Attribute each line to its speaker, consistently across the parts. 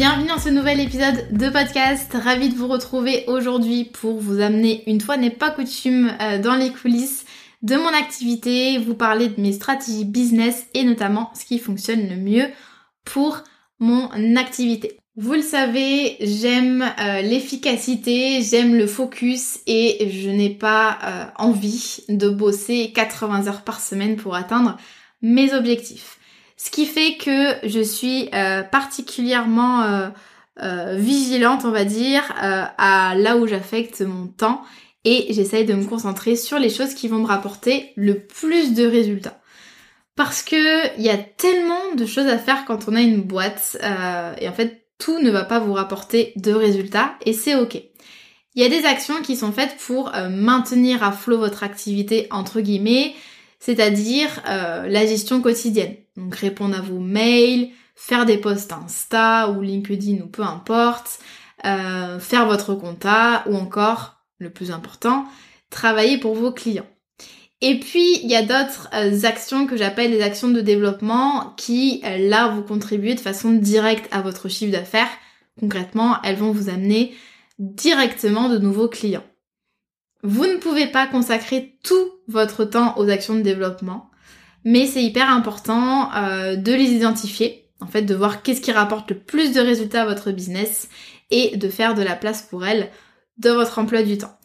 Speaker 1: Bienvenue dans ce nouvel épisode de podcast. Ravi de vous retrouver aujourd'hui pour vous amener, une fois n'est pas coutume, euh, dans les coulisses de mon activité, vous parler de mes stratégies business et notamment ce qui fonctionne le mieux pour mon activité. Vous le savez, j'aime euh, l'efficacité, j'aime le focus et je n'ai pas euh, envie de bosser 80 heures par semaine pour atteindre mes objectifs. Ce qui fait que je suis euh, particulièrement euh, euh, vigilante, on va dire, à là où j'affecte mon temps et j'essaye de me concentrer sur les choses qui vont me rapporter le plus de résultats. Parce que il y a tellement de choses à faire quand on a une boîte et en fait tout ne va pas vous rapporter de résultats et c'est ok. Il y a des actions qui sont faites pour maintenir à flot votre activité entre guillemets, c'est-à-dire la gestion quotidienne. Donc répondre à vos mails, faire des posts Insta ou LinkedIn ou peu importe, euh, faire votre compta ou encore, le plus important, travailler pour vos clients. Et puis, il y a d'autres euh, actions que j'appelle les actions de développement qui, euh, là, vous contribuent de façon directe à votre chiffre d'affaires. Concrètement, elles vont vous amener directement de nouveaux clients. Vous ne pouvez pas consacrer tout votre temps aux actions de développement mais c'est hyper important euh, de les identifier, en fait de voir qu'est-ce qui rapporte le plus de résultats à votre business et de faire de la place pour elles dans votre emploi du temps.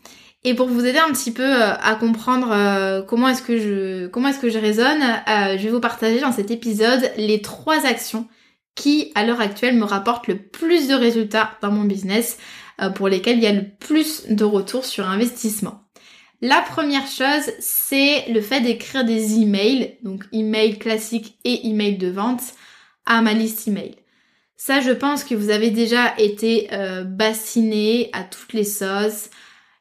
Speaker 1: Et pour vous aider un petit peu euh, à comprendre euh, comment est-ce que je comment est-ce que je raisonne, je vais vous partager dans cet épisode les trois actions qui à l'heure actuelle me rapportent le plus de résultats dans mon business, pour lesquelles il y a le plus de retours sur investissement. La première chose, c'est le fait d'écrire des emails, donc email classique et email de vente, à ma liste email. Ça, je pense que vous avez déjà été euh, bassiné à toutes les sauces.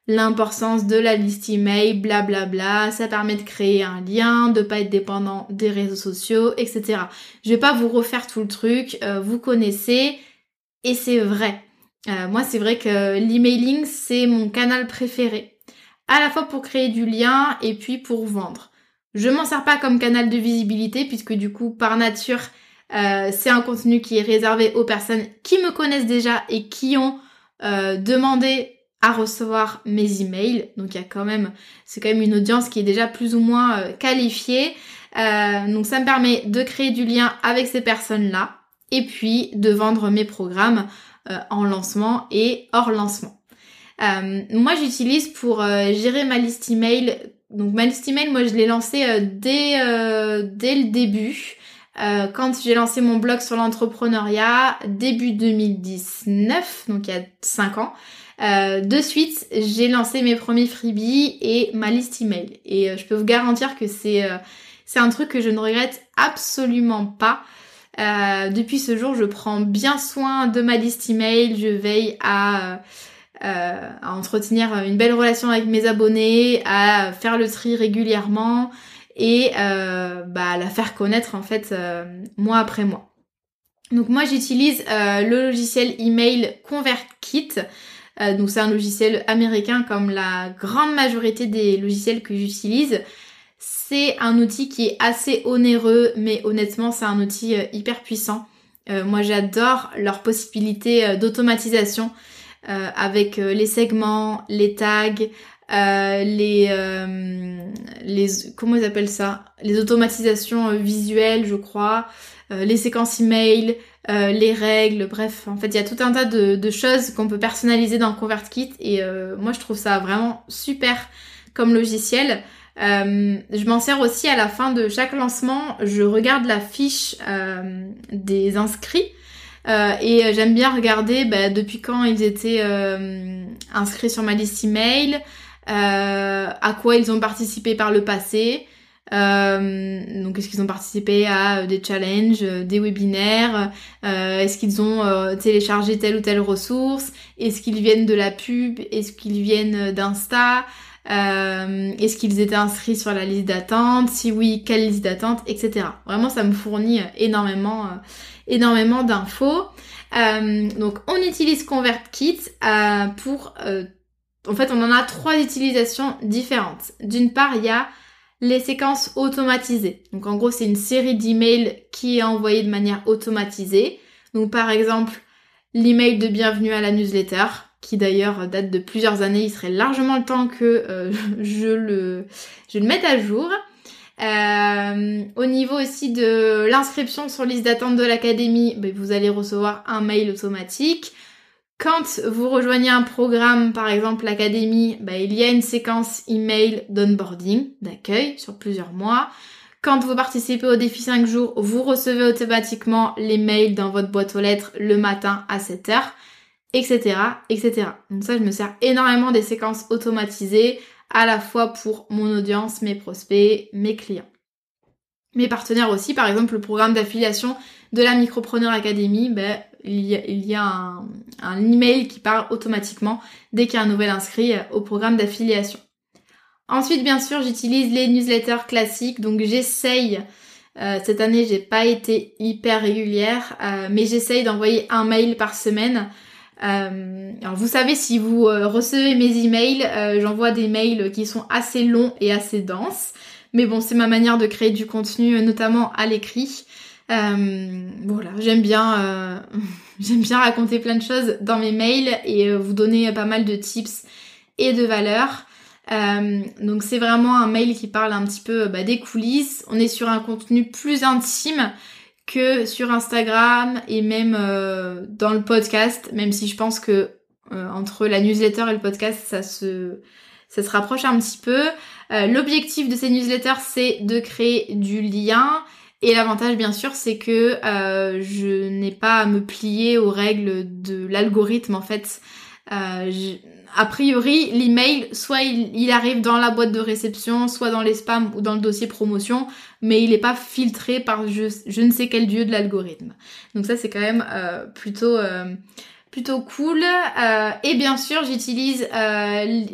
Speaker 1: L'importance de la liste email, blablabla, bla bla, ça permet de créer un lien, de pas être dépendant des réseaux sociaux, etc. Je vais pas vous refaire tout le truc, euh, vous connaissez, et c'est vrai. Euh, moi, c'est vrai que l'emailing, c'est mon canal préféré à la fois pour créer du lien et puis pour vendre. Je m'en sers pas comme canal de visibilité puisque du coup par nature euh, c'est un contenu qui est réservé aux personnes qui me connaissent déjà et qui ont euh, demandé à recevoir mes emails. Donc il y a quand même, c'est quand même une audience qui est déjà plus ou moins euh, qualifiée. donc ça me permet de créer du lien avec ces personnes-là et puis de vendre mes programmes en lancement et hors lancement. Euh, moi, j'utilise pour euh, gérer ma liste email. Donc ma liste email, moi, je l'ai lancée euh, dès dès le début. quand j'ai lancé mon blog sur l'entrepreneuriat début 2019, donc il y a 5 ans, de suite j'ai lancé mes premiers freebies et ma liste email. Et je peux vous garantir que c'est c'est un truc que je ne regrette absolument pas. depuis ce jour, je prends bien soin de ma liste email, je veille à euh, à entretenir une belle relation avec mes abonnés, à faire le tri régulièrement et euh, bah, à la faire connaître en fait euh, mois après mois. Donc moi j'utilise le logiciel email ConvertKit. donc c'est un logiciel américain comme la grande majorité des logiciels que j'utilise. C'est un outil qui est assez onéreux, mais honnêtement c'est un outil hyper puissant. moi j'adore leur possibilité d'automatisation. Euh, avec euh, les segments, les tags, euh, les, les comment ils appellent ça? Les automatisations visuelles, je crois, les séquences email, les règles, bref, en fait, il y a tout un tas de, de choses qu'on peut personnaliser dans ConvertKit et moi je trouve ça vraiment super comme logiciel. Euh, je m'en sers aussi à la fin de chaque lancement. Je regarde la fiche euh, des inscrits euh, et euh, j'aime bien regarder bah, depuis quand ils étaient euh, inscrits sur ma liste email, à quoi ils ont participé par le passé. Euh, donc est-ce qu'ils ont participé à des challenges, des webinaires Est-ce qu'ils ont téléchargé telle ou telle ressource Est-ce qu'ils viennent de la pub Est-ce qu'ils viennent d'Insta Est-ce qu'ils étaient inscrits sur la liste d'attente? Si oui, quelle liste d'attente? Etc. Vraiment, ça me fournit énormément, énormément d'infos. donc on utilise ConvertKit pour en fait, on en a trois utilisations différentes. D'une part, il y a les séquences automatisées. Donc en gros, c'est une série d'emails qui est envoyée de manière automatisée. Donc par exemple, l'email de bienvenue à la newsletter, qui d'ailleurs date de plusieurs années, il serait largement le temps que euh, je, le, je le mette à jour. Euh, au niveau aussi de l'inscription sur liste d'attente de l'académie, ben, vous allez recevoir un mail automatique. Quand vous rejoignez un programme, par exemple l'académie, bah, il y a une séquence email d'onboarding, d'accueil sur plusieurs mois. Quand vous participez au défi 5 jours, vous recevez automatiquement les mails dans votre boîte aux lettres le matin à 7h, etc., etc. Donc ça, je me sers énormément des séquences automatisées, à la fois pour mon audience, mes prospects, mes clients. Mes partenaires aussi, par exemple le programme d'affiliation de la Micropreneur Academy, ben, il y a, un, un, email qui part automatiquement dès qu'il y a un nouvel inscrit euh, au programme d'affiliation. Ensuite, bien sûr, j'utilise les newsletters classiques, donc j'essaye. Euh, cette année, j'ai pas été hyper régulière, euh, mais j'essaye d'envoyer un mail par semaine. Alors vous savez, si vous recevez mes emails, j'envoie des mails qui sont assez longs et assez denses. Mais bon, c'est ma manière de créer du contenu, notamment à l'écrit. Euh, voilà, j'aime bien, euh, j'aime bien raconter plein de choses dans mes mails et euh, vous donner pas mal de tips et de valeurs. donc c'est vraiment un mail qui parle un petit peu bah, des coulisses. On est sur un contenu plus intime sur Instagram et même dans le podcast, même si je pense que entre la newsletter et le podcast, ça se, ça se rapproche un petit peu. L'objectif de ces newsletters, c'est de créer du lien et l'avantage, bien sûr, c'est que euh, je n'ai pas à me plier aux règles de l'algorithme, en fait. Euh, a priori, l'email, soit il, arrive dans la boîte de réception, soit dans les spams ou dans le dossier promotion, mais il n'est pas filtré par je, je, ne sais quel dieu de l'algorithme. Donc ça, c'est quand même euh, plutôt plutôt cool. et bien sûr, j'utilise,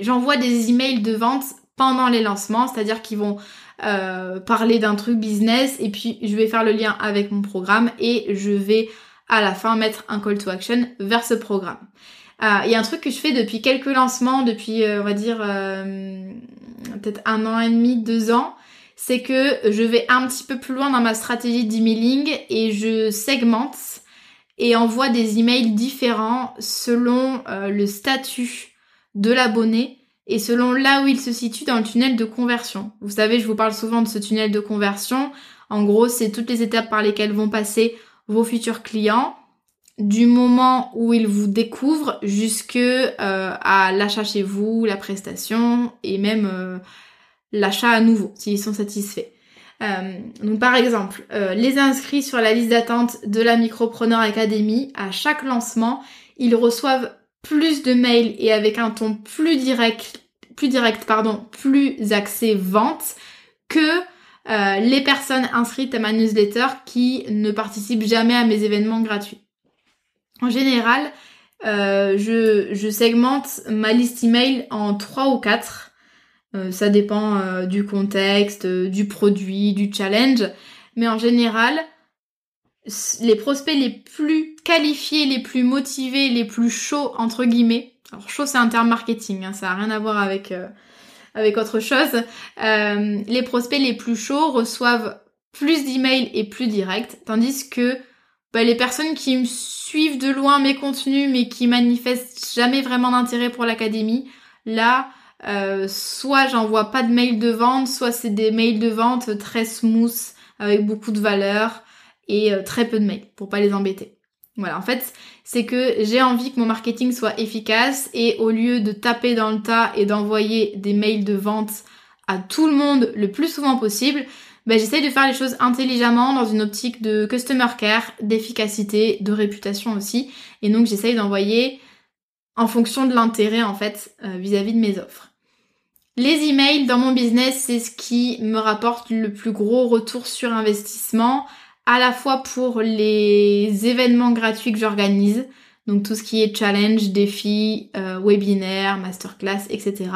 Speaker 1: j'envoie des emails de vente pendant les lancements, c'est-à-dire qu'ils vont euh, parler d'un truc business et puis je vais faire le lien avec mon programme et je vais à la fin mettre un call to action vers ce programme. Euh, il y a un truc que je fais depuis quelques lancements, depuis euh, on va dire peut-être un an et demi, deux ans, c'est que je vais un petit peu plus loin dans ma stratégie d'emailing et je segmente et envoie des emails différents selon le statut de l'abonné et selon là où il se situe dans le tunnel de conversion. Vous savez, je vous parle souvent de ce tunnel de conversion. En gros, c'est toutes les étapes par lesquelles vont passer vos futurs clients du moment où ils vous découvrent jusque euh, à l'achat chez vous, la prestation et même euh, l'achat à nouveau s'ils sont satisfaits. Euh, donc par exemple, les inscrits sur la liste d'attente de la Micropreneur Academy, à chaque lancement, ils reçoivent plus de mails et avec un ton plus direct, plus direct, pardon, plus axé vente que les personnes inscrites à ma newsletter qui ne participent jamais à mes événements gratuits. En général, euh, je, je, segmente ma liste email en trois ou quatre. Euh, ça dépend du contexte, du produit, du challenge. Mais en général, les prospects les plus qualifiés, les plus motivés, les plus chauds, entre guillemets. Alors chaud c'est un terme marketing, hein, ça n'a rien à voir avec, euh, avec autre chose. Euh, les prospects les plus chauds reçoivent plus d'emails et plus directs, tandis que bah, les personnes qui me suivent de loin mes contenus mais qui manifestent jamais vraiment d'intérêt pour l'académie, là, euh, soit j'envoie pas de mails de vente, soit c'est des mails de vente très smooth, avec beaucoup de valeur, et euh, très peu de mails pour pas les embêter. Voilà, en fait, c'est que j'ai envie que mon marketing soit efficace et au lieu de taper dans le tas et d'envoyer des mails de vente à tout le monde le plus souvent possible, ben, j'essaye de faire les choses intelligemment dans une optique de customer care, d'efficacité, de réputation aussi. Et donc j'essaye d'envoyer en fonction de l'intérêt en fait euh, vis-à-vis de mes offres. Les emails dans mon business, c'est ce qui me rapporte le plus gros retour sur investissement, à la fois pour les événements gratuits que j'organise, donc tout ce qui est challenge, défi, euh, webinaire, masterclass, etc.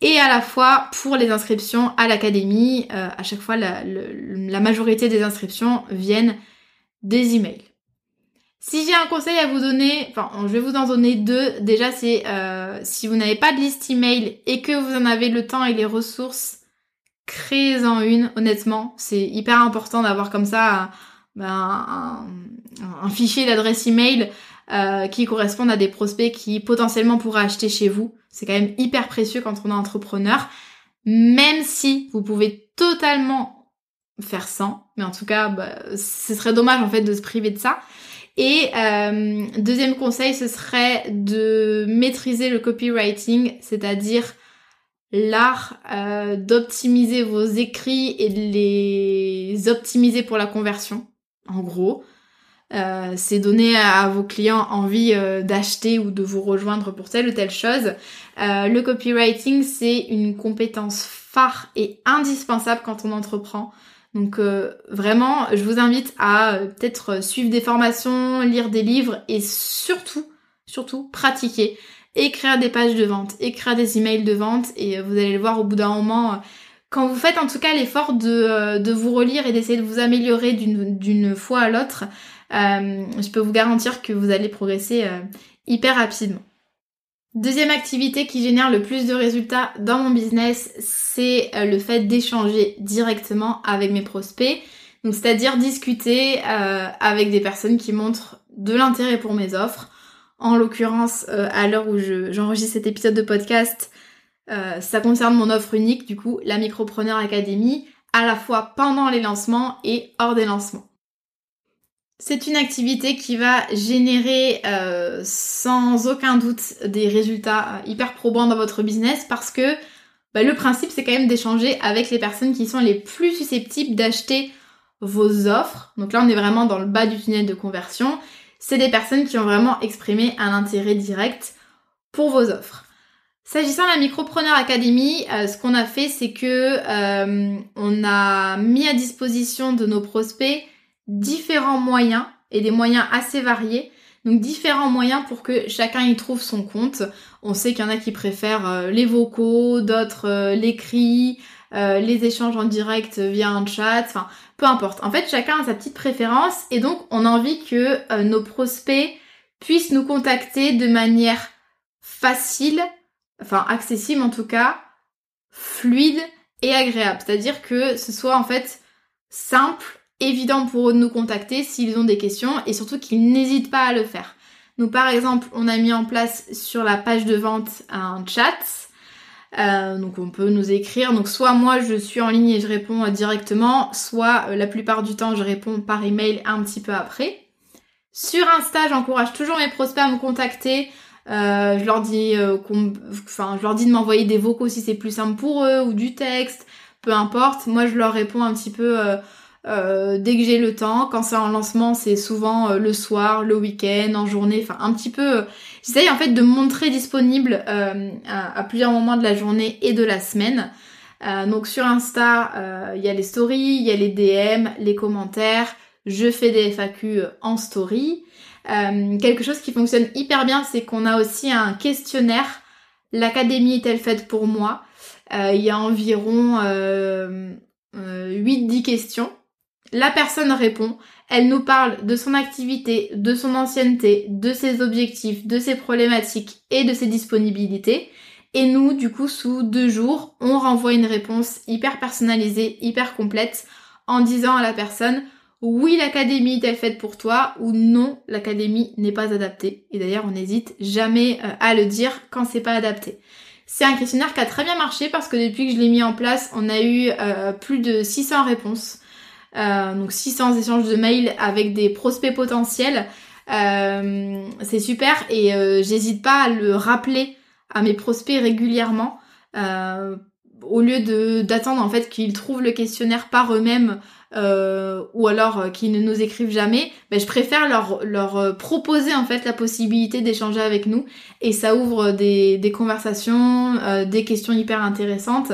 Speaker 1: Et à la fois pour les inscriptions à l'académie, euh, à chaque fois la, la majorité des inscriptions viennent des emails. Si j'ai un conseil à vous donner, enfin je vais vous en donner deux. Déjà c'est euh, si vous n'avez pas de liste email et que vous en avez le temps et les ressources, créez-en une. Honnêtement, c'est hyper important d'avoir comme ça ben, un, un, fichier d'adresse email euh, qui correspondent à des prospects qui potentiellement pourraient acheter chez vous. C'est quand même hyper précieux quand on est entrepreneur. Même si vous pouvez totalement faire sans, mais en tout cas, bah, ce serait dommage en fait de se priver de ça. Et euh, deuxième conseil, ce serait de maîtriser le copywriting, c'est-à-dire l'art euh, d'optimiser vos écrits et de les optimiser pour la conversion, en gros. Euh, c'est donner à, vos clients envie d'acheter ou de vous rejoindre pour telle ou telle chose. le copywriting, c'est une compétence phare et indispensable quand on entreprend. Donc euh, vraiment, je vous invite à euh, peut-être suivre des formations, lire des livres et surtout, surtout pratiquer. Écrire des pages de vente, écrire des emails de vente et euh, vous allez le voir au bout d'un moment. Quand vous faites en tout cas l'effort de, de vous relire et d'essayer de vous améliorer d'une fois à l'autre, je peux vous garantir que vous allez progresser hyper rapidement. Deuxième activité qui génère le plus de résultats dans mon business, c'est euh, le fait d'échanger directement avec mes prospects. Donc c'est-à-dire discuter euh, avec des personnes qui montrent de l'intérêt pour mes offres. En l'occurrence, euh, à l'heure où j'enregistre cet épisode de podcast, ça concerne mon offre unique, du coup, la Micropreneur Academy, à la fois pendant les lancements et hors des lancements. C'est une activité qui va générer euh, sans aucun doute des résultats euh, hyper probants dans votre business parce que bah, le principe c'est quand même d'échanger avec les personnes qui sont les plus susceptibles d'acheter vos offres. Donc là on est vraiment dans le bas du tunnel de conversion. C'est des personnes qui ont vraiment exprimé un intérêt direct pour vos offres. S'agissant de la Micropreneur Academy, euh, ce qu'on a fait c'est que on a mis à disposition de nos prospects différents moyens et des moyens assez variés. Donc différents moyens pour que chacun y trouve son compte. On sait qu'il y en a qui préfèrent euh, les vocaux, d'autres euh, l'écrit, euh, les échanges en direct via un chat, enfin peu importe. En fait, chacun a sa petite préférence et donc on a envie que nos prospects puissent nous contacter de manière facile, enfin accessible en tout cas, fluide et agréable. C'est-à-dire que ce soit en fait simple évident pour eux de nous contacter s'ils ont des questions et surtout qu'ils n'hésitent pas à le faire. Donc par exemple, on a mis en place sur la page de vente un chat. Euh, donc on peut nous écrire. Donc soit moi je suis en ligne et je réponds directement, soit euh, la plupart du temps je réponds par email un petit peu après. Sur Insta, j'encourage toujours mes prospects à me contacter. Euh, je leur dis je leur dis de m'envoyer des vocaux si c'est plus simple pour eux ou du texte, peu importe. Moi je leur réponds un petit peu euh, dès que j'ai le temps. Quand c'est en lancement, c'est souvent euh, le soir, le week-end, en journée, enfin un petit peu. Euh, j'essaye en fait de montrer disponible à, plusieurs moments de la journée et de la semaine. donc sur Insta, il y a les stories, il y a les DM, les commentaires. Je fais des FAQ en story. quelque chose qui fonctionne hyper bien, c'est qu'on a aussi un questionnaire. L'académie est-elle faite pour moi Il y a environ 8-10 questions la personne répond, elle nous parle de son activité, de son ancienneté, de ses objectifs, de ses problématiques et de ses disponibilités. Et nous, du coup, sous deux jours, on renvoie une réponse hyper personnalisée, hyper complète, en disant à la personne, oui, l'académie est faite pour toi, ou non, l'académie n'est pas adaptée. Et d'ailleurs, on n'hésite jamais euh, à le dire quand c'est pas adapté. C'est un questionnaire qui a très bien marché parce que depuis que je l'ai mis en place, on a eu euh, plus de 600 réponses. Euh, donc 600 échanges de mails avec des prospects potentiels. Euh, c'est super et euh, j'hésite pas à le rappeler à mes prospects régulièrement. au lieu de d'attendre en fait qu'ils trouvent le questionnaire par eux-mêmes ou alors qu'ils ne nous écrivent jamais, ben, je préfère leur, leur proposer en fait la possibilité d'échanger avec nous et ça ouvre des, des conversations, des questions hyper intéressantes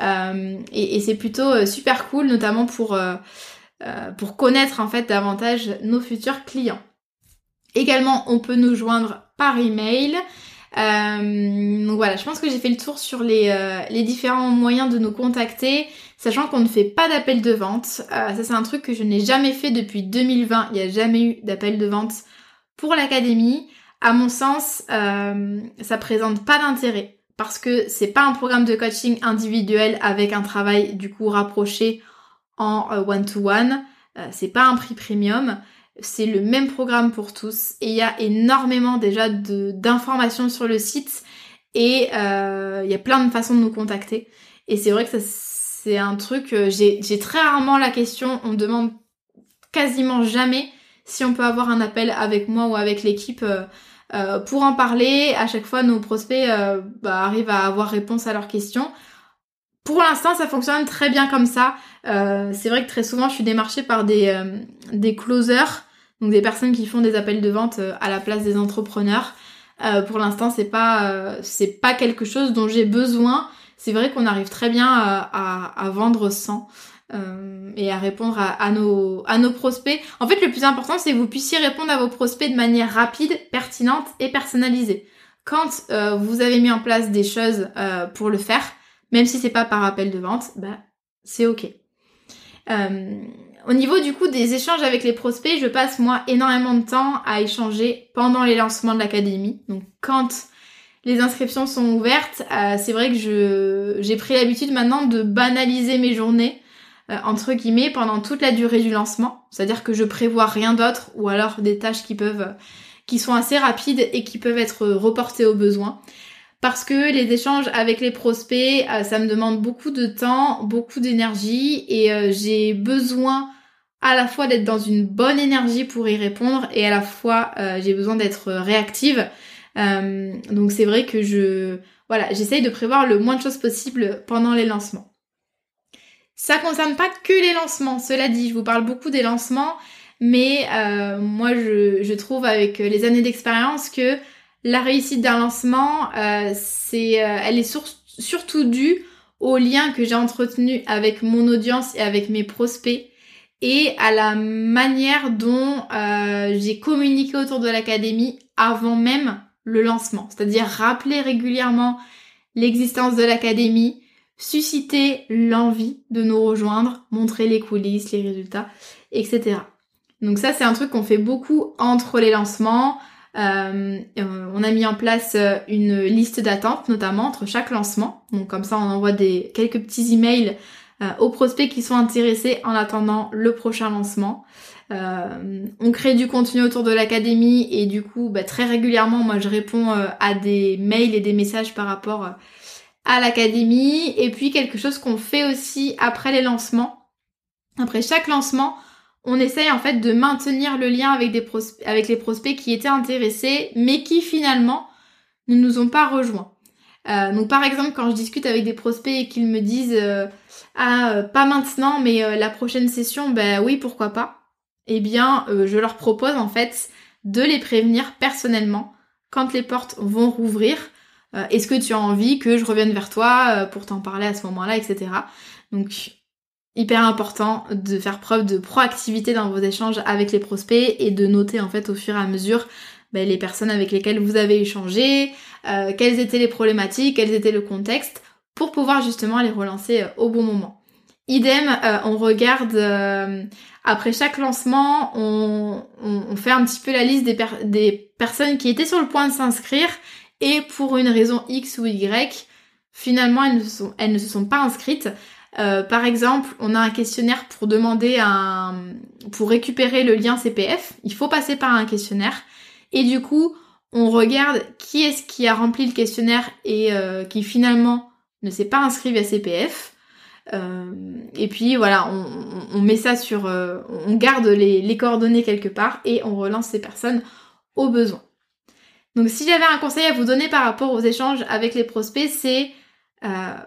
Speaker 1: et, et c'est plutôt super cool notamment pour, pour connaître en fait davantage nos futurs clients. Également, on peut nous joindre par email. Euh, donc voilà, je pense que j'ai fait le tour sur les, euh, les différents moyens de nous contacter, sachant qu'on ne fait pas d'appel de vente. Euh, ça c'est un truc que je n'ai jamais fait depuis 2020. Il n'y a jamais eu d'appel de vente pour l'académie. À mon sens, euh, ça présente pas d'intérêt parce que c'est pas un programme de coaching individuel avec un travail du coup rapproché en one-to-one. -one. c'est pas un prix premium c'est le même programme pour tous et il y a énormément déjà d'informations sur le site et euh, il y a plein de façons de nous contacter. Et c'est vrai que c'est un truc, euh, j'ai très rarement la question, on demande quasiment jamais si on peut avoir un appel avec moi ou avec l'équipe euh, pour en parler. À chaque fois, nos prospects bah, arrivent à avoir réponse à leurs questions. Pour l'instant, ça fonctionne très bien comme ça. c'est vrai que très souvent, je suis démarchée par des, des closers donc des personnes qui font des appels de vente euh, à la place des entrepreneurs. Euh, pour l'instant, c'est pas euh, c'est pas quelque chose dont j'ai besoin. C'est vrai qu'on arrive très bien à, à, vendre sans et à répondre à, nos à nos prospects. En fait, le plus important, c'est que vous puissiez répondre à vos prospects de manière rapide, pertinente et personnalisée. Quand vous avez mis en place des choses pour le faire, même si c'est pas par appel de vente, bah c'est ok. Au niveau du coup des échanges avec les prospects, je passe moi énormément de temps à échanger pendant les lancements de l'académie. Donc quand les inscriptions sont ouvertes, euh, c'est vrai que je j'ai pris l'habitude maintenant de banaliser mes journées euh, entre guillemets pendant toute la durée du lancement. C'est-à-dire que je prévois rien d'autre ou alors des tâches qui peuvent qui sont assez rapides et qui peuvent être reportées au besoin. Parce que les échanges avec les prospects, euh, ça me demande beaucoup de temps, beaucoup d'énergie et j'ai besoin à la fois d'être dans une bonne énergie pour y répondre et à la fois euh, j'ai besoin d'être réactive. Euh, donc c'est vrai que je voilà, j'essaye de prévoir le moins de choses possible pendant les lancements. Ça concerne pas que les lancements, cela dit, je vous parle beaucoup des lancements, mais euh, moi je, je, trouve avec les années d'expérience que la réussite d'un lancement, c'est, elle est surtout due au lien que j'ai entretenu avec mon audience et avec mes prospects et à la manière dont euh, j'ai communiqué autour de l'académie avant même le lancement. C'est-à-dire rappeler régulièrement l'existence de l'académie, susciter l'envie de nous rejoindre, montrer les coulisses, les résultats, etc. Donc ça c'est un truc qu'on fait beaucoup entre les lancements. Euh, on a mis en place une liste d'attente notamment entre chaque lancement. Donc comme ça on envoie des quelques petits emails euh, aux prospects qui sont intéressés en attendant le prochain lancement. Euh, on crée du contenu autour de l'académie et du coup bah, très régulièrement moi je réponds euh, à des mails et des messages par rapport à l'académie et puis quelque chose qu'on fait aussi après les lancements. Après chaque lancement, on essaye en fait de maintenir le lien avec, des avec les prospects qui étaient intéressés mais qui finalement ne nous ont pas rejoints. Euh, donc par exemple quand je discute avec des prospects et qu'ils me disent euh, ah euh, pas maintenant mais la prochaine session ben oui pourquoi pas eh bien je leur propose en fait de les prévenir personnellement quand les portes vont rouvrir est-ce que tu as envie que je revienne vers toi pour t'en parler à ce moment-là etc donc hyper important de faire preuve de proactivité dans vos échanges avec les prospects et de noter en fait au fur et à mesure ben, les personnes avec lesquelles vous avez échangé, euh, quelles étaient les problématiques, quels étaient le contexte, pour pouvoir justement les relancer euh, au bon moment. Idem, euh, on regarde après chaque lancement, on, on, fait un petit peu la liste des, des personnes qui étaient sur le point de s'inscrire et pour une raison X ou Y, finalement elles ne, se sont pas inscrites. par exemple, on a un questionnaire pour demander un, pour récupérer le lien CPF. Il faut passer par un questionnaire. Et du coup, on regarde qui est-ce qui a rempli le questionnaire et euh, qui finalement ne s'est pas inscrit à CPF. Euh, et puis voilà, on, met ça sur... Euh, on garde les, les, coordonnées quelque part et on relance ces personnes au besoin. Donc si j'avais un conseil à vous donner par rapport aux échanges avec les prospects, c'est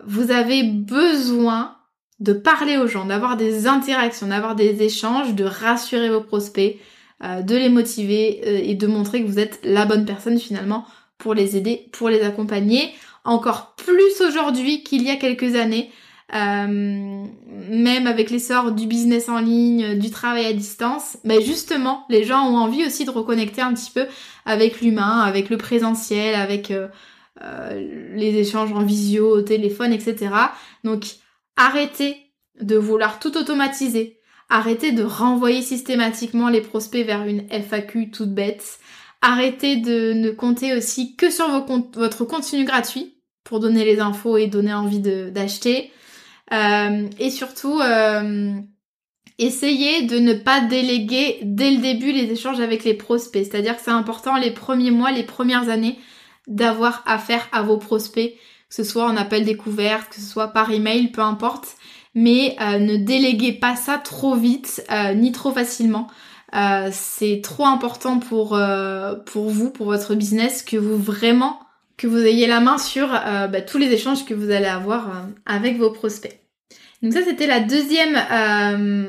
Speaker 1: vous avez besoin de parler aux gens, d'avoir des interactions, d'avoir des échanges, de rassurer vos prospects, de les motiver et de montrer que vous êtes la bonne personne finalement pour les aider, pour les accompagner. Encore plus aujourd'hui qu'il y a quelques années, euh, même avec l'essor du business en ligne, du travail à distance, mais justement, les gens ont envie aussi de reconnecter un petit peu avec l'humain, avec le présentiel, avec euh, euh, les échanges en visio, au téléphone, etc. Donc, arrêtez de vouloir tout automatiser. Arrêtez de renvoyer systématiquement les prospects vers une FAQ toute bête. Arrêtez de ne compter aussi que sur votre contenu gratuit pour donner les infos et donner envie d'acheter. Euh, et surtout, euh, essayez de ne pas déléguer dès le début les échanges avec les prospects. C'est-à-dire que c'est important les premiers mois, les premières années d'avoir affaire à vos prospects, que ce soit en appel découverte, que ce soit par email, peu importe. Mais euh, ne déléguez pas ça trop vite ni trop facilement. c'est trop important pour, pour vous, pour votre business, que vous vraiment que vous ayez la main sur bah, tous les échanges que vous allez avoir avec vos prospects. Donc ça, c'était la deuxième euh,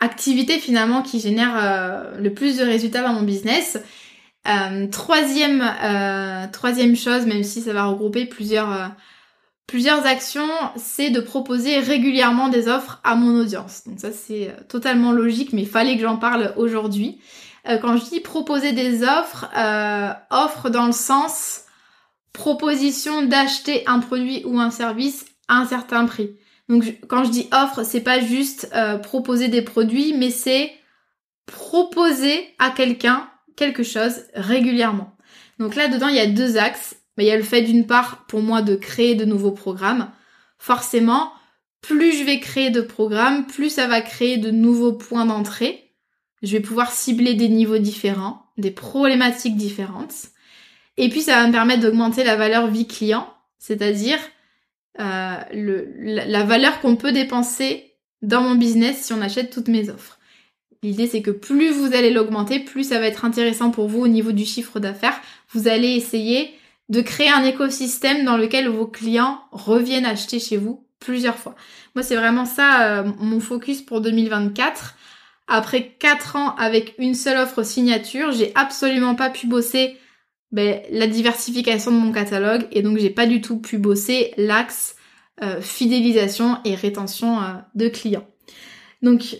Speaker 1: activité finalement qui génère euh, le plus de résultats dans mon business. Euh, troisième, chose, même si ça va regrouper plusieurs, plusieurs actions, c'est de proposer régulièrement des offres à mon audience. Donc ça, c'est totalement logique, mais fallait que j'en parle aujourd'hui. quand je dis proposer des offres, offres dans le sens proposition d'acheter un produit ou un service à un certain prix. Donc quand je dis offre, c'est pas juste euh, proposer des produits, mais c'est proposer à quelqu'un quelque chose régulièrement. Donc là dedans il y a deux axes. Il y a le fait d'une part pour moi de créer de nouveaux programmes. Forcément, plus je vais créer de programmes, plus ça va créer de nouveaux points d'entrée. Je vais pouvoir cibler des niveaux différents, des problématiques différentes. Et puis ça va me permettre d'augmenter la valeur vie client, c'est-à-dire euh, la, valeur qu'on peut dépenser dans mon business si on achète toutes mes offres. L'idée c'est que plus vous allez l'augmenter, plus ça va être intéressant pour vous au niveau du chiffre d'affaires. Vous allez essayer de créer un écosystème dans lequel vos clients reviennent acheter chez vous plusieurs fois. Moi c'est vraiment ça euh, mon focus pour 2024. Après 4 ans avec une seule offre signature, j'ai absolument pas pu bosser ben, la diversification de mon catalogue et donc j'ai pas du tout pu bosser l'axe euh, fidélisation et rétention euh, de clients. Donc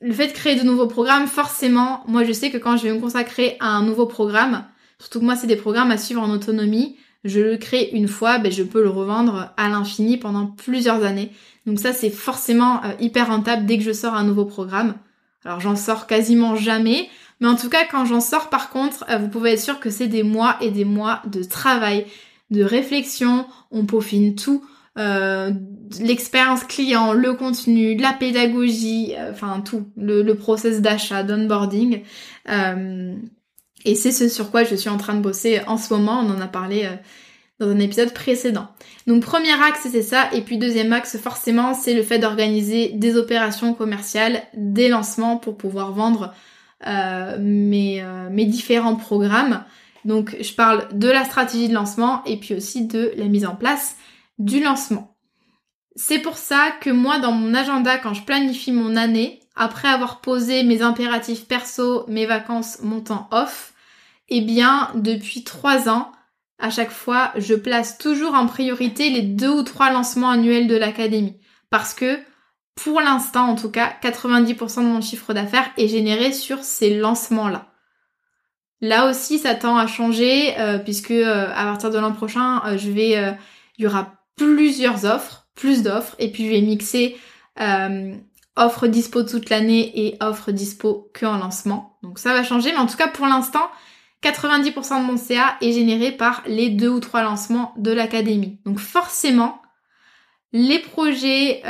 Speaker 1: le fait de créer de nouveaux programmes, forcément, moi je sais que quand je vais me consacrer à un nouveau programme, surtout que moi c'est des programmes à suivre en autonomie, je le crée une fois, ben, je peux le revendre à l'infini pendant plusieurs années. Donc ça c'est forcément euh, hyper rentable dès que je sors un nouveau programme. Alors j'en sors quasiment jamais, mais en tout cas, quand j'en sors par contre, euh, vous pouvez être sûr que c'est des mois et des mois de travail, de réflexion, on peaufine tout. Euh, l'expérience client, le contenu, la pédagogie, euh, enfin tout, le, le process d'achat, d'onboarding. et c'est ce sur quoi je suis en train de bosser en ce moment, on en a parlé dans un épisode précédent. Donc premier axe c'est ça, et puis deuxième axe forcément c'est le fait d'organiser des opérations commerciales, des lancements pour pouvoir vendre mes, euh, mes différents programmes. Donc je parle de la stratégie de lancement et puis aussi de la mise en place du lancement. C'est pour ça que moi dans mon agenda quand je planifie mon année, après avoir posé mes impératifs perso, mes vacances, mon temps off, eh bien depuis trois ans, à chaque fois, je place toujours en priorité les deux ou trois lancements annuels de l'académie. Parce que pour l'instant en tout cas, 90% de mon chiffre d'affaires est généré sur ces lancements-là. Là aussi, ça tend à changer euh, puisque euh, à partir de l'an prochain, euh, je vais, il y aura plusieurs offres, plus d'offres, et puis je vais mixer offres dispo toute l'année et offres dispo que en lancement. Donc ça va changer, mais en tout cas pour l'instant, 90% de mon CA est généré par les deux ou trois lancements de l'académie. Donc forcément, les projets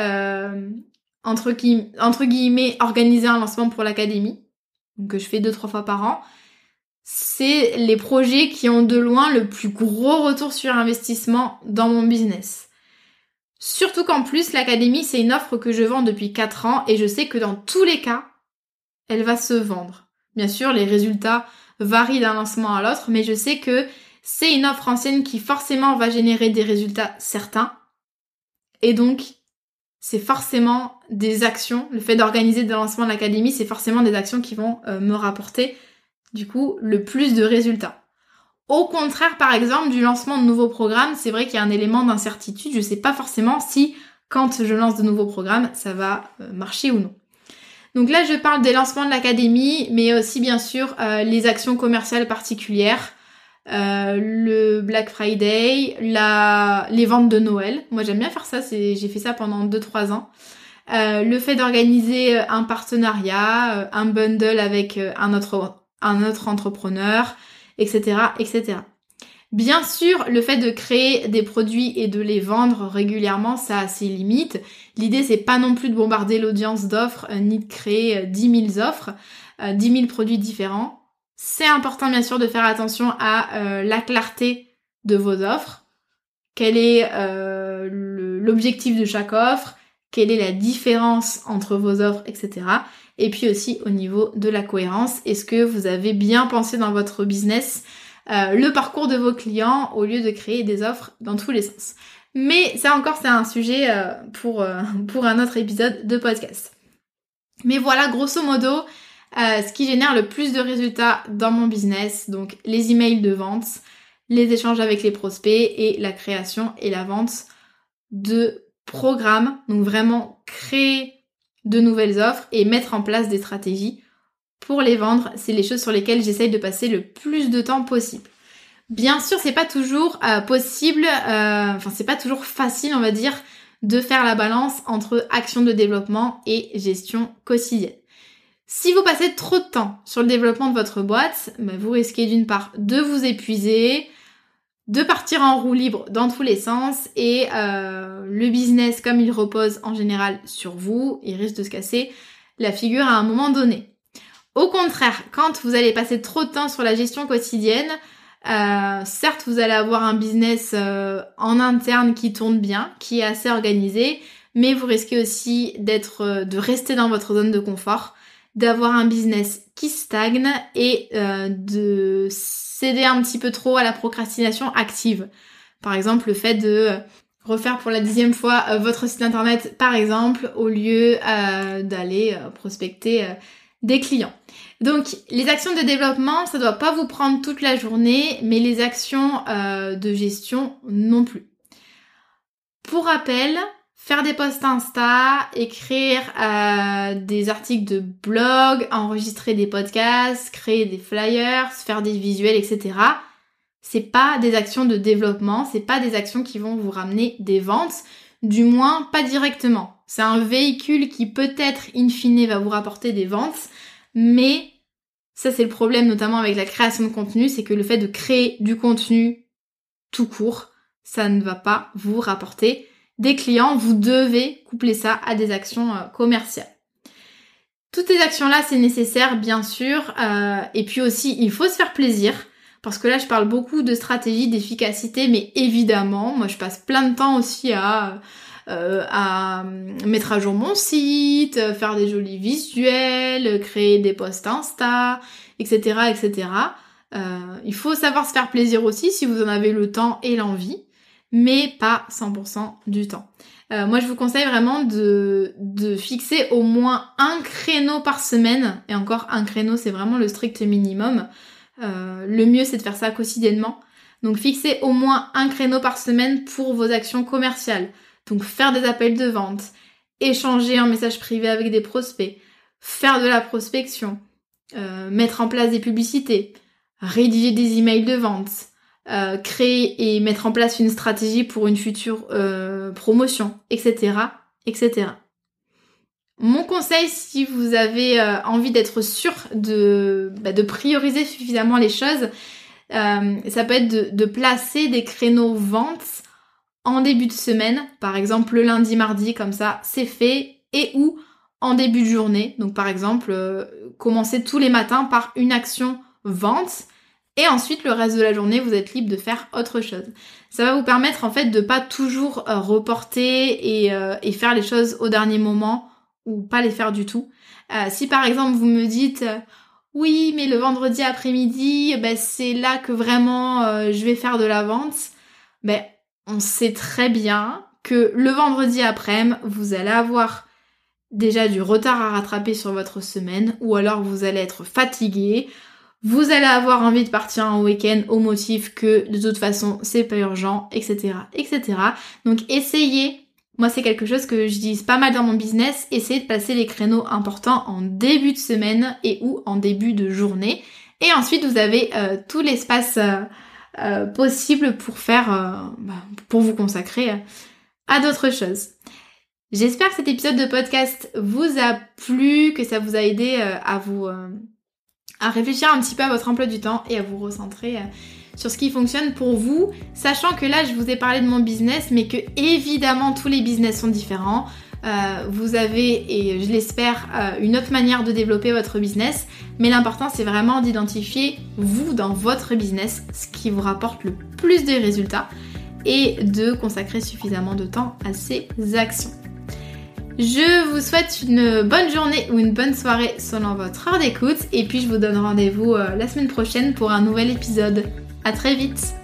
Speaker 1: entre, guillemets, organiser un lancement pour l'académie, que je fais deux, trois fois par an, c'est les projets qui ont de loin le plus gros retour sur investissement dans mon business. Surtout qu'en plus, l'académie, c'est une offre que je vends depuis 4 ans et je sais que dans tous les cas, elle va se vendre. Bien sûr, les résultats varient d'un lancement à l'autre, mais je sais que c'est une offre ancienne qui forcément va générer des résultats certains Et donc, c'est forcément des actions, le fait d'organiser des lancements de l'académie, c'est forcément des actions qui vont euh, me rapporter, du coup, le plus de résultats. Au contraire, par exemple, du lancement de nouveaux programmes, c'est vrai qu'il y a un élément d'incertitude. Je ne sais pas forcément si, quand je lance de nouveaux programmes, ça va euh, marcher ou non. Donc là, je parle des lancements de l'académie, mais aussi bien sûr euh, les actions commerciales particulières, euh, le Black Friday, la, les ventes de Noël. Moi j'aime bien faire ça, j'ai fait ça pendant 2-3 ans. Euh, le fait d'organiser un partenariat, euh, un bundle avec un autre, un autre entrepreneur, etc., etc. Bien sûr, le fait de créer des produits et de les vendre régulièrement, ça a ses limites. L'idée, c'est pas non plus de bombarder l'audience d'offres, ni de créer 10 000 offres, 10 000 produits différents. C'est important bien sûr de faire attention à euh, la clarté de vos offres. Quel est euh, l'objectif de chaque offre? Quelle est la différence entre vos offres, etc. Et puis aussi au niveau de la cohérence, est-ce que vous avez bien pensé dans votre business euh, le parcours de vos clients au lieu de créer des offres dans tous les sens? Mais ça encore, c'est un sujet pour, pour un autre épisode de podcast. Mais voilà, grosso modo, euh, ce qui génère le plus de résultats dans mon business, donc les emails de vente, les échanges avec les prospects et la création et la vente de programmes. Donc vraiment créer de nouvelles offres et mettre en place des stratégies pour les vendre. C'est les choses sur lesquelles j'essaye de passer le plus de temps possible. Bien sûr, c'est pas toujours euh, possible, euh, enfin c'est pas toujours facile, on va dire, de faire la balance entre action de développement et gestion quotidienne. Si vous passez trop de temps sur le développement de votre boîte, bah, vous risquez d'une part de vous épuiser, de partir en roue libre dans tous les sens et euh, le business, comme il repose en général sur vous, il risque de se casser la figure à un moment donné. Au contraire, quand vous allez passer trop de temps sur la gestion quotidienne, euh, certes vous allez avoir un business euh, en interne qui tourne bien, qui est assez organisé, mais vous risquez aussi d'être, de rester dans votre zone de confort d'avoir un business qui stagne et euh, de céder un petit peu trop à la procrastination active. Par exemple, le fait de refaire pour la dixième fois euh, votre site internet, par exemple, au lieu euh, d'aller prospecter des clients. Donc, les actions de développement, ça doit pas vous prendre toute la journée, mais les actions de gestion non plus. Pour rappel, faire des posts Insta, écrire euh, des articles de blog, enregistrer des podcasts, créer des flyers, faire des visuels, etc. C'est pas des actions de développement, c'est pas des actions qui vont vous ramener des ventes, du moins pas directement. C'est un véhicule qui peut-être in fine va vous rapporter des ventes, mais ça c'est le problème notamment avec la création de contenu, c'est que le fait de créer du contenu tout court, ça ne va pas vous rapporter des clients, vous devez coupler ça à des actions euh, commerciales. Toutes ces actions-là, c'est nécessaire, bien sûr. Euh, et puis aussi, il faut se faire plaisir. Parce que là, je parle beaucoup de stratégie, d'efficacité, mais évidemment, moi, je passe plein de temps aussi à, euh, à mettre à jour mon site, faire des jolis visuels, créer des posts Insta, etc., etc. il faut savoir se faire plaisir aussi si vous en avez le temps et l'envie mais pas 100% du temps. Euh, moi, je vous conseille vraiment de, fixer au moins un créneau par semaine, et encore un créneau, c'est vraiment le strict minimum. Euh, le mieux, c'est de faire ça quotidiennement. Donc, fixez au moins un créneau par semaine pour vos actions commerciales. Donc, faire des appels de vente, échanger en message privé avec des prospects, faire de la prospection, euh, mettre en place des publicités, rédiger des emails de vente, euh, créer et mettre en place une stratégie pour une future euh, promotion, etc., etc. Mon conseil, si vous avez euh, envie d'être sûr de, bah, de prioriser suffisamment les choses, ça peut être de, de, placer des créneaux ventes en début de semaine, par exemple le lundi, mardi, comme ça, c'est fait, et ou en début de journée. Donc par exemple, commencer tous les matins par une action vente et ensuite, le reste de la journée, vous êtes libre de faire autre chose. Ça va vous permettre en fait de pas toujours euh, reporter euh, et, faire les choses au dernier moment ou pas les faire du tout. Euh, si par exemple vous me dites oui, mais le vendredi après-midi, ben, c'est là que vraiment je vais faire de la vente, ben, on sait très bien que le vendredi après-midi, vous allez avoir déjà du retard à rattraper sur votre semaine ou alors vous allez être fatigué, vous allez avoir envie de partir en week-end au motif que de toute façon c'est pas urgent, etc. etc. Donc essayez, moi c'est quelque chose que je dis pas mal dans mon business, essayez de passer les créneaux importants en début de semaine et ou en début de journée. Et ensuite vous avez euh, tout l'espace euh, euh, possible pour faire, bah, pour vous consacrer à d'autres choses. J'espère que cet épisode de podcast vous a plu, que ça vous a aidé à vous à réfléchir un petit peu à votre emploi du temps et à vous recentrer euh, sur ce qui fonctionne pour vous, sachant que là je vous ai parlé de mon business, mais que évidemment tous les business sont différents. vous avez, et je l'espère, une autre manière de développer votre business, mais l'important c'est vraiment d'identifier vous dans votre business ce qui vous rapporte le plus de résultats et de consacrer suffisamment de temps à ces actions. Je vous souhaite une bonne journée ou une bonne soirée selon votre heure d'écoute et puis je vous donne rendez-vous euh, la semaine prochaine pour un nouvel épisode. À très vite